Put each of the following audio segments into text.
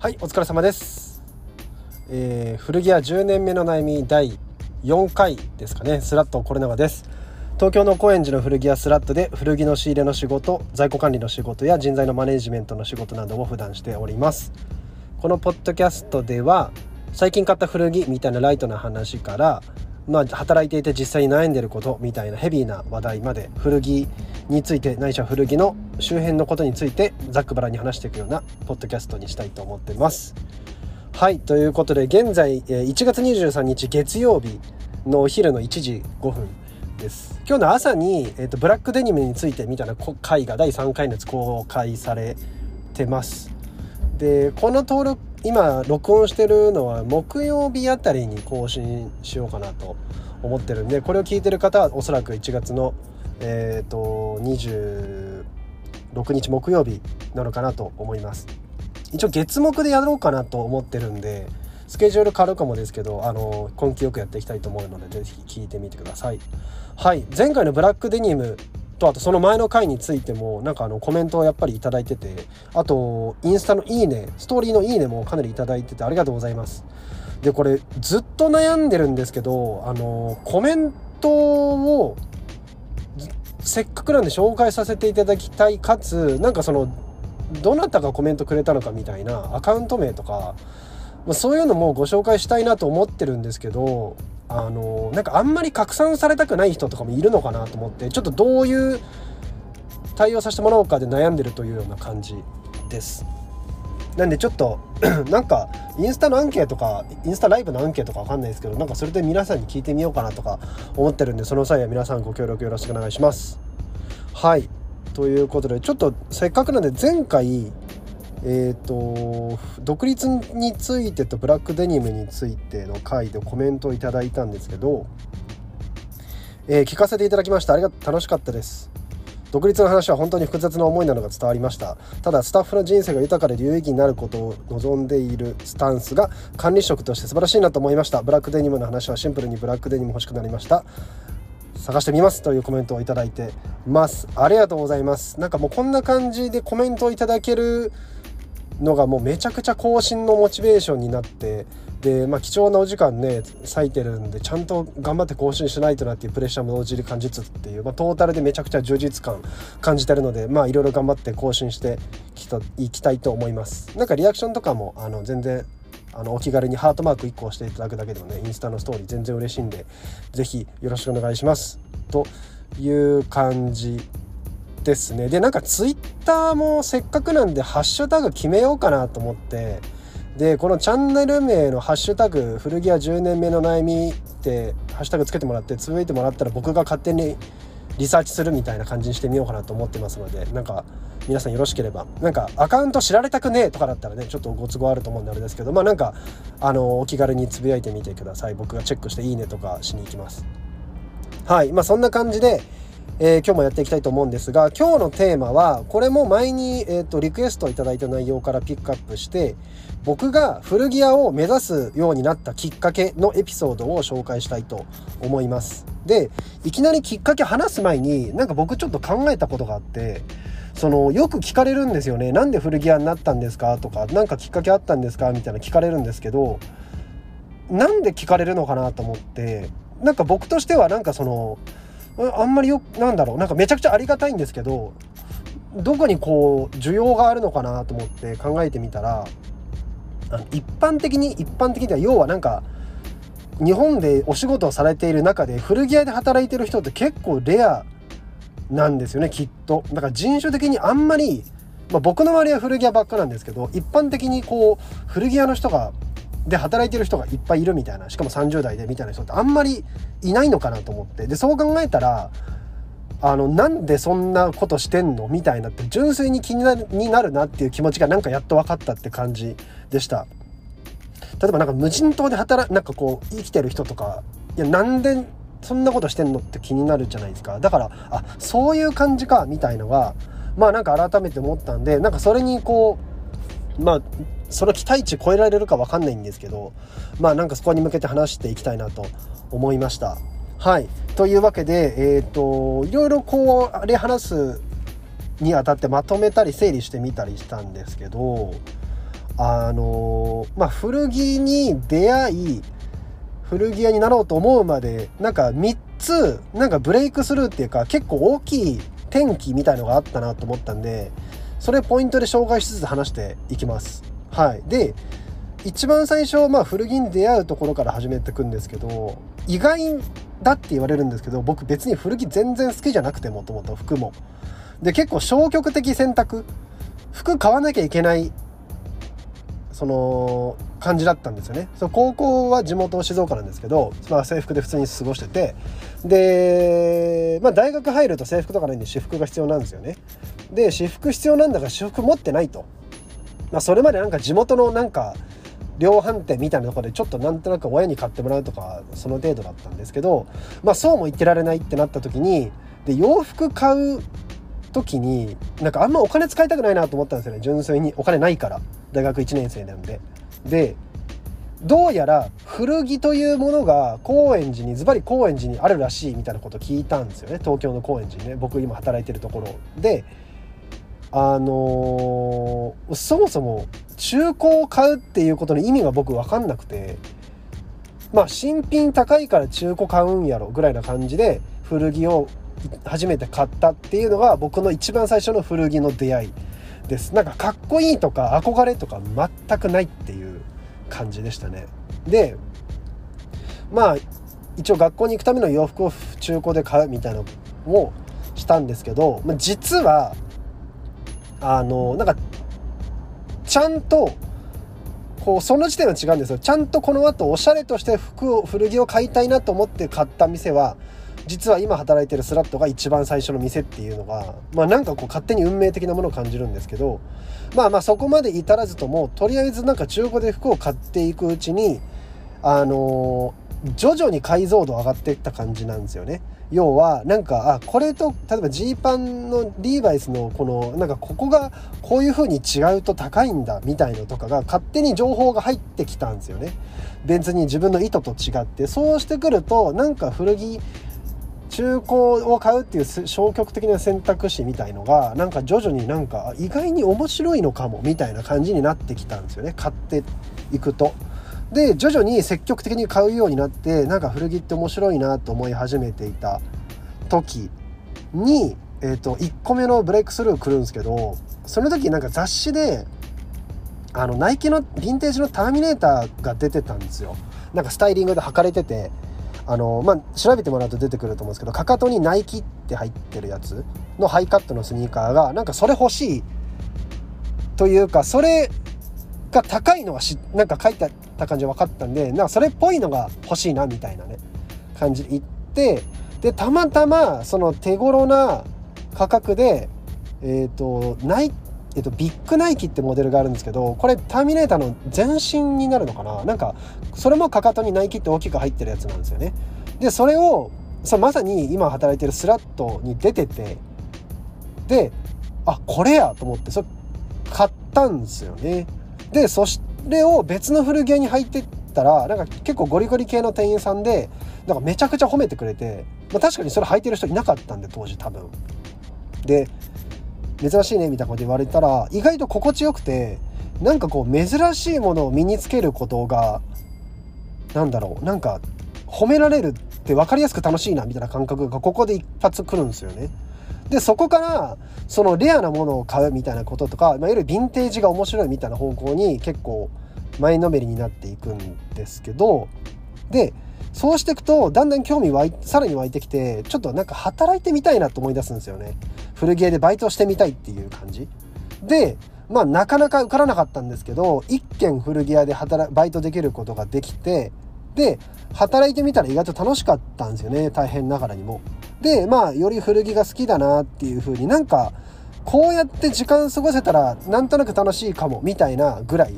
はいお疲れ様です、えー古着屋10年目の悩み第4回ですかね。スラットコレナです。東京の高円寺の古着屋スラットで古着の仕入れの仕事在庫管理の仕事や人材のマネジメントの仕事などを普段しております。このポッドキャストでは最近買った古着みたいなライトな話からまあ、働いていて実際に悩んでることみたいなヘビーな話題まで古着についてないしは古着の周辺のことについてざっくばらんに話していくようなポッドキャストにしたいと思ってます。はいということで現在えー1月23日月曜日のお昼の1時5分です今日の朝に、えー、とブラックデニムについてみたいなこ回が第3回のやつ公開されてますでこの登録今録音してるのは木曜日あたりに更新しようかなと思ってるんでこれを聞いてる方はおそらく1月のえっ、と6日木曜日なのかなと思います。一応月目でやろうかなと思ってるんでスケジュール変わるかもですけどあの根気よくやっていきたいと思うのでぜひ聞いてみてください。はい。前回のブラックデニムとあとその前の回についてもなんかあのコメントをやっぱり頂いててあとインスタのいいねストーリーのいいねもかなり頂いててありがとうございます。でこれずっと悩んでるんですけどあのコメントをせっかくなんで紹介させていただきたいかつなんかそのどなたがコメントくれたのかみたいなアカウント名とか、まあ、そういうのもご紹介したいなと思ってるんですけどあのなんかあんまり拡散されたくない人とかもいるのかなと思ってちょっとどういう対応させてもらおうかで悩んでるというような感じです。なんでちょっと なんかインスタのアンケートかインスタライブのアンケートかわかんないですけどなんかそれで皆さんに聞いてみようかなとか思ってるんでその際は皆さんご協力よろしくお願いします。はい。ということでちょっとせっかくなんで前回えー、と独立についてとブラックデニムについての回でコメントをいただいたんですけど、えー聞かせていただきました。ありがとう楽しかったです。独立の話は本当に複雑な思いなのが伝わりました。ただスタッフの人生が豊かで有意義になることを望んでいるスタンスが管理職として素晴らしいなと思いました。ブラックデニムの話はシンプルにブラックデニム欲しくなりました。探してみますというコメントをいただいてます。ありがとうございます。なんかもうこんな感じでコメントをいただけるのがもうめちゃくちゃ更新のモチベーションになってで、まあ、貴重なお時間ね割いてるんでちゃんと頑張って更新しないとなっていうプレッシャーも同時に感じつつっていう、まあ、トータルでめちゃくちゃ充実感感じてるのでまあいろいろ頑張って更新してきたいきたいと思います。なんかリアクションとかもあの全然あのお気軽にハートマーク1個押していただくだけでもねインスタのストーリー全然嬉しいんで是非よろしくお願いします。という感じですね。でなんかツイッターもせっかくなんでハッシュタグ決めようかなと思って。でこのチャンネル名の「ハッシュタグ古着屋10年目の悩み」ってハッシュタグつけてもらってつぶやいてもらったら僕が勝手にリサーチするみたいな感じにしてみようかなと思ってますのでなんか皆さんよろしければ。なんかアカウント知られたくねえとかだったらねちょっとご都合あると思うんであれですけどまあなんかあのお気軽につぶやいてみてください。僕がチェックして「いいね」とかしに行きます。はい。まあそんな感じでえー今日もやっていきたいと思うんですが今日のテーマはこれも前に、えー、とリクエストいただいた内容からピックアップして僕が古着屋を目指すようになったきっかけのエピソードを紹介したいと思います。でいきなりきっかけ話す前になんか僕ちょっと考えたことがあってそのよく聞かれるんですよね。なんで古着屋になったんですかとか何かきっかけあったんですかみたいな聞かれるんですけどなんで聞かれるのかなと思ってなんか僕としてはなんかそのあんまりよなんだろうなんかめちゃくちゃありがたいんですけどどこにこう需要があるのかなと思って考えてみたら一般的に一般的には要はなんか日本でお仕事をされている中で古着屋で働いてる人って結構レアなんですよねきっと。だから人種的にあんまり、まあ、僕の周りは古着屋ばっかなんですけど一般的にこう古着屋の人がで働いてる人がいっぱいいるみたいなしかも30代でみたいな人ってあんまりいないのかなと思って。でそう考えたらあのなんでそんなことしてんのみたいなって純粋に気になるになるなっていう気持ちがなんかやっと分かったって感じでした。例えばなんか無人島で働なんかこう生きてる人とかいやなんでそんなことしてんのって気になるじゃないですか。だからあそういう感じかみたいのがまあなんか改めて思ったんでなんかそれにこうまあその期待値超えられるか分かんないんですけどまあなんかそこに向けて話していきたいなと思いました。はいというわけでえっ、といろいろこうあれ話すにあたってまとめたり整理してみたりしたんですけどあのまあ古着に出会い古着屋になろうと思うまでなんか3つなんかブレイクスルーっていうか結構大きい転機みたいのがあったなと思ったんでそれポイントで紹介しつつ話していきます。はい、で一番最初、まあ、古着に出会うところから始めていくんですけど意外だって言われるんですけど僕別に古着全然好きじゃなくてもともと服も。で結構消極的選択。服買わなきゃいけないその感じだったんですよね。そ高校は地元静岡なんですけど、まあ、制服で普通に過ごしてて。で、まあ、大学入ると制服とかないんで私服が必要なんですよね。で私服必要なんだから私服持ってないと、まあ、それまでなんか地元のなんか量販店みたいなところでちょっとなんとなく親に買ってもらうとかその程度だったんですけどまあそうも言ってられないってなった時にで洋服買う時になんかあんまお金使いたくないなと思ったんですよね。純粋にお金ないから。大学1年生なんで。でどうやら古着というものが高円寺にズバリ高円寺にあるらしいみたいなこと聞いたんですよね。東京の高円寺にね。僕今働いてるところで。あのー、そもそも中古を買うっていうことの意味が僕分かんなくてまあ新品高いから中古買うんやろぐらいな感じで古着を初めて買ったっていうのが僕の一番最初の古着の出会いです。なんかかっこいいとか憧れとか全くないっていう感じでしたね。でまあ一応学校に行くための洋服を中古で買うみたいなのをしたんですけど、まあ、実はあのなんかちゃんとこうその時点は違うんですよちゃんとこの後おしゃれとして服を古着を買いたいなと思って買った店は実は今働いてるスラットが一番最初の店っていうのがまあなんかこう勝手に運命的なものを感じるんですけどまあまあそこまで至らずともとりあえずなんか中古で服を買っていくうちにあのー、徐々に解像度上がっていった感じなんですよね。要はなんかあこれと例えばジーパンのリーバイスのこのなんかここがこういう風に違うと高いんだみたいのとかが勝手に情報が入ってきたんですよね別に自分の意図と違ってそうしてくるとなんか古着中古を買うっていう消極的な選択肢みたいのがなんか徐々になんか意外に面白いのかもみたいな感じになってきたんですよね買っていくと。で徐々に積極的に買うようになってなんか古着って面白いなと思い始めていた時に、えーと、1個目のブレイクスルー来るんですけどその時なんか雑誌であのナイキのヴィンテージのターミネーターが出てたんですよ。なんかスタイリングで履かれててあのまあ、調べてもらうと出てくると思うんですけどかかとにナイキって入ってるやつのハイカットのスニーカーがなんかそれ欲しいというかそれが高いのがしなんか書いてあった感じ分かったんでなんかそれっぽいのが欲しいなみたいなね感じで行ってでたまたまその手頃な価格でえっ、ー、とナイえっと、ビッグナイキってモデルがあるんですけどこれターミネーターの前身になるのかな？なんかそれもかかとにナイキって大きく入ってるやつなんですよね。でそれをそまさに今働いてるスラットに出ててであこれやと思ってそれ買ったんですよね。でそれを別の古着屋に入ってったらなんか結構ゴリゴリ系の店員さんでなんかめちゃくちゃ褒めてくれて、まあ、確かにそれ履いてる人いなかったんで当時多分で珍しいねみたいなこと言われたら意外と心地よくてなんかこう珍しいものを身につけることがなんだろうなんか褒められるって分かりやすく楽しいなみたいな感覚がここで一発くるんですよね。でそこからそのレアなものを買うみたいなこととか、まあ、いわゆるヴィンテージが面白いみたいな方向に結構前のめりになっていくんですけどでそうしていくとだんだん興味湧いさらに湧いてきてちょっとなんか働いてみたいなと思い出すんですよね。古着屋でバイトしてみたいっていう感じ。でまあなかなか受からなかったんですけど一軒古着屋で働バイトできることができてで働いてみたら意外と楽しかったんですよね。大変ながらにも。でまあより古着が好きだなっていう風になんかこうやって時間過ごせたらなんとなく楽しいかもみたいなぐらい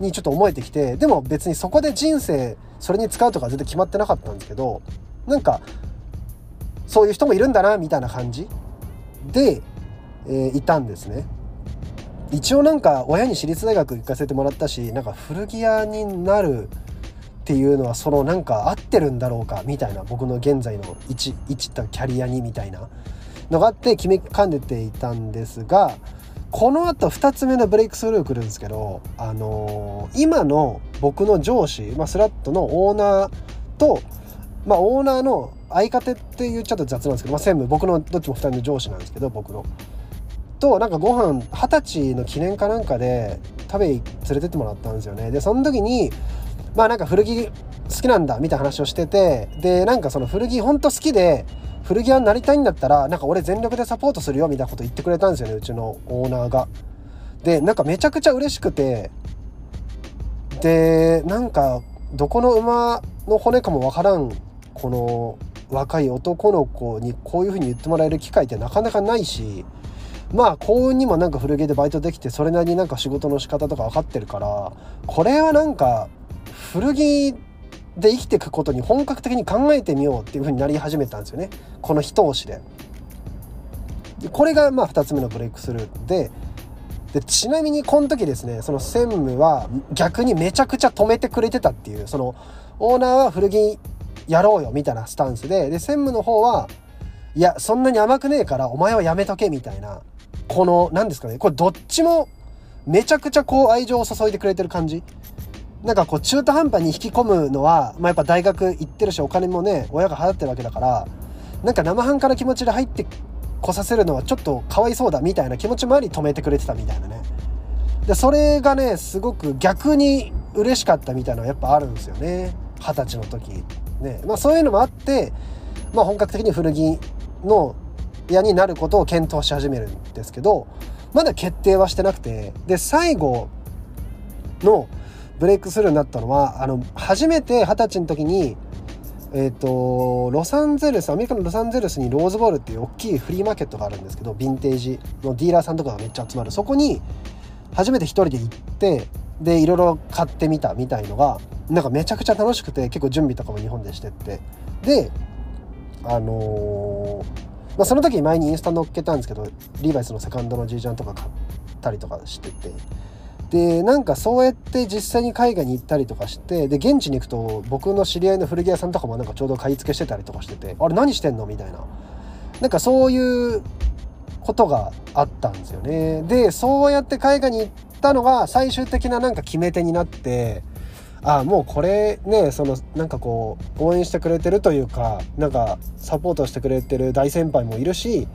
にちょっと思えてきてでも別にそこで人生それに使うとか全然決まってなかったんですけどなんかそういう人もいるんだなみたいな感じで、えー、いたんですね。一応なんか親に私立大学行かせてもらったしなんか古着屋になるっていうのはそのなんか合ってるんだろうかみたいな僕の現在の一一ったキャリアにみたいなのがあって決めかねていたんですがこのあと2つ目のブレイクスルー来るんですけど、あのー、今の僕の上司、まあ、スラットのオーナーと、まあ、オーナーの相方って言っちゃうと雑なんですけど、まあ、専務僕のどっちも2人の上司なんですけど僕の。となんかご飯二十歳の記念かなんかで食べ連れてってもらったんですよねでその時にまあなんか古着好きなんだみたいな話をしててでなんかその古着ほんと好きで古着屋になりたいんだったらなんか俺全力でサポートするよみたいなこと言ってくれたんですよねうちのオーナーが。でなんかめちゃくちゃ嬉しくてでなんかどこの馬の骨かもわからんこの若い男の子にこういう風に言ってもらえる機会ってなかなかないしまあ幸運にもなんか古着でバイトできてそれなりになんか仕事の仕方とか分かってるからこれはなんか古着で生きていくことに本格的に考えてみようっていう風になり始めたんですよねこの一押しで。でこれがまあ2つ目のブレイクスルーででちなみにこの時ですねその専務は逆にめちゃくちゃ止めてくれてたっていうそのオーナーは古着やろうよみたいなスタンスでで専務の方はいやそんなに甘くねえからお前はやめとけみたいなこの何ですかねこれどっちもめちゃくちゃこう愛情を注いでくれてる感じなんかこう中途半端に引き込むのは、まあ、やっぱ大学行ってるしお金もね親が払ってるわけだからなんか生半可な気持ちで入ってこさせるのはちょっとかわいそうだみたいな気持ちもあり止めてくれてたみたいなね。でそれがねすごく逆に嬉しかったみたいなのはやっぱあるんですよね。二十歳の時ね。まあそういうのもあってまあ本格的に古着の屋になることを検討し始めるんですけどまだ決定はしてなくて。で最後のブレイクスルーになったのはあの初めて二十歳の時にえーと、ロサンゼルスアメリカのロサンゼルスにローズボールっていう大きいフリーマーケットがあるんですけどヴィンテージのディーラーさんとかがめっちゃ集まる。そこに初めて一人で行ってでいろいろ買ってみたみたいのがなんかめちゃくちゃ楽しくて結構準備とかも日本でしてって。であのー、まあ、その時に前にインスタ載っけたんですけどリーバイスのセカンドの G ジャンとか買ったりとかしてて。でなんかそうやって実際に海外に行ったりとかしてで現地に行くと僕の知り合いの古着屋さんとかもなんかちょうど買い付けしてたりとかしててあれ何してんの？みたいな。なんかそういうことがあったんですよね。でそうやって海外に行ったのが最終的ななんか決め手になってああもうこれねそのなんかこう応援してくれてるというかなんかサポートしてくれてる大先輩もいるし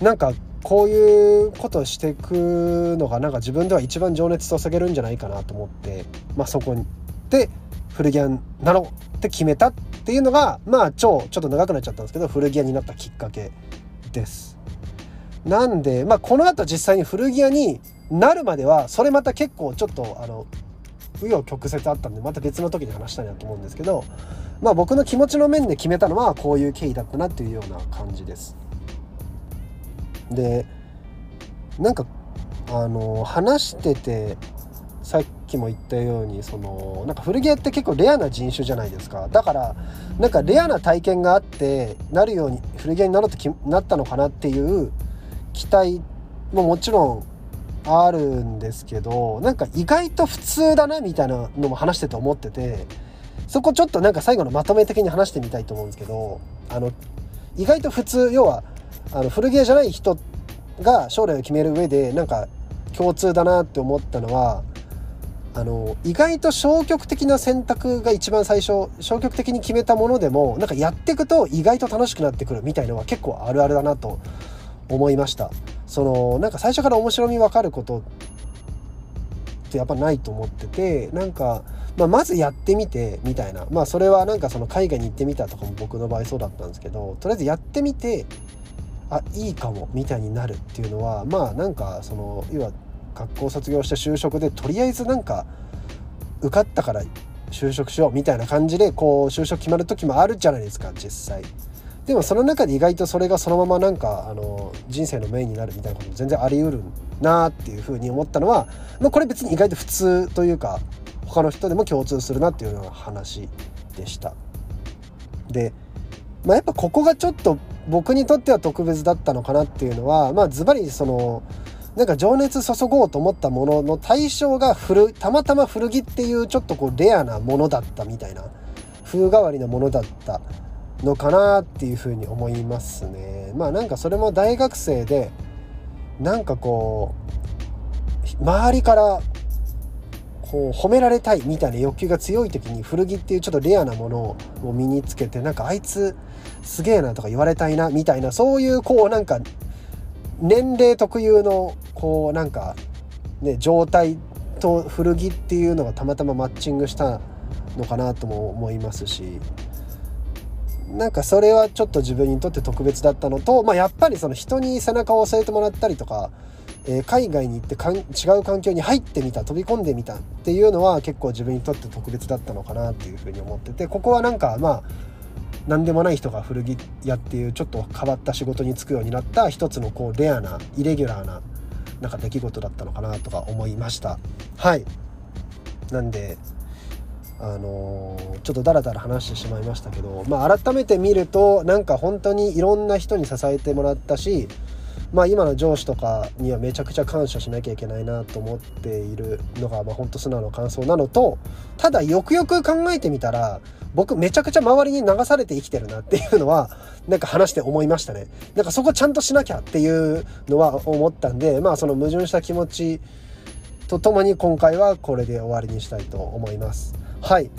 なんかこういうことをしていくのがなんか自分では一番情熱を注げるんじゃないかなと思って、まあ、そこで古着屋になろうって決めたっていうのがまあ超ちょっと長くなっちゃったんですけど古着屋になったきっかけです。なんで、まあ、この後実際に古着屋になるまではそれまた結構ちょっとあの紆余曲折あったんでまた別の時に話したいなと思うんですけど、まあ、僕の気持ちの面で決めたのはこういう経緯だったなっていうような感じです。でなんかあの話しててさっきも言ったようにそのなんか古着屋って結構レアな人種じゃないですか。だからなんかレアな体験があってなるように古着屋になろうとなったのかなっていう期待ももちろんあるんですけどなんか意外と普通だなみたいなのも話してて思っててそこちょっとなんか最後のまとめ的に話してみたいと思うんですけどあの意外と普通要はあの古着屋じゃない人が将来を決める上でなんか共通だなって思ったのはあの意外と消極的な選択が一番最初消極的に決めたものでもなんかやっていくと意外と楽しくなってくるみたいのは結構あるあるだなと思いました。そのなんか最初から面白み分かることってやっぱないと思っててなんか、まあ、まずやってみてみたいな。まあそれはなんかその海外に行ってみたとかも僕の場合そうだったんですけどとりあえずやってみてあいいかもみたいになるっていうのはまあなんかその要は学校卒業して就職でとりあえずなんか受かったから就職しようみたいな感じでこう就職決まる時もあるじゃないですか実際。でもその中で意外とそれがそのままなんかあの人生のメインになるみたいなことも全然あり得るなっていうふうに思ったのは、まあ、これ別に意外と普通というか他の人でも共通するなっていうような話でした。で、まあ、やっぱここがちょっと僕にとっては特別だったのかなっていうのはまあズバリそのなんか情熱注ごうと思ったものの対象が古たまたま古着っていうちょっとこうレアなものだったみたいな風変わりなものだったのかなっていうふうに思いますね。まあなんかそれも大学生でなんかこう周りからこう褒められたいみたいな欲求が強い時に古着っていうちょっとレアなものを身につけてなんかあいつすげえなとか言われたいなみたいなそういうこうなんか年齢特有のこうなんかね状態と古着っていうのがたまたまマッチングしたのかなとも思いますし。なんかそれはちょっと自分にとって特別だったのと、まあ、やっぱりその人に背中を押さえてもらったりとかえー、海外に行ってかん違う環境に入ってみた飛び込んでみたっていうのは結構自分にとって特別だったのかなっていうふうに思っててここはなんかまあ何でもない人が古着屋っていうちょっと変わった仕事に就くようになった一つのこうレアなイレギュラーななんか出来事だったのかなとか思いました。はい。なんであのー、ちょっとダラダラ話してしまいましたけどまあ改めて見るとなんか本当にいろんな人に支えてもらったしまあ今の上司とかにはめちゃくちゃ感謝しなきゃいけないなと思っているのがまあ本当素直な感想なのとただよくよく考えてみたら僕めちゃくちゃ周りに流されて生きてるなっていうのはなんか話して思いましたね。なんかそこちゃんとしなきゃっていうのは思ったんでまあその矛盾した気持ちとともに今回はこれで終わりにしたいと思います。はい。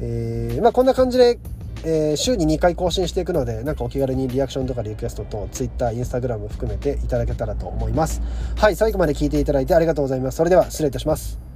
えー、まあこんな感じでえー、週に2回更新していくので、なんかお気軽にリアクションとかリクエストと Twitter、Instagram 含めていただけたらと思います。はい、最後まで聞いていただいてありがとうございます。それでは失礼いたします。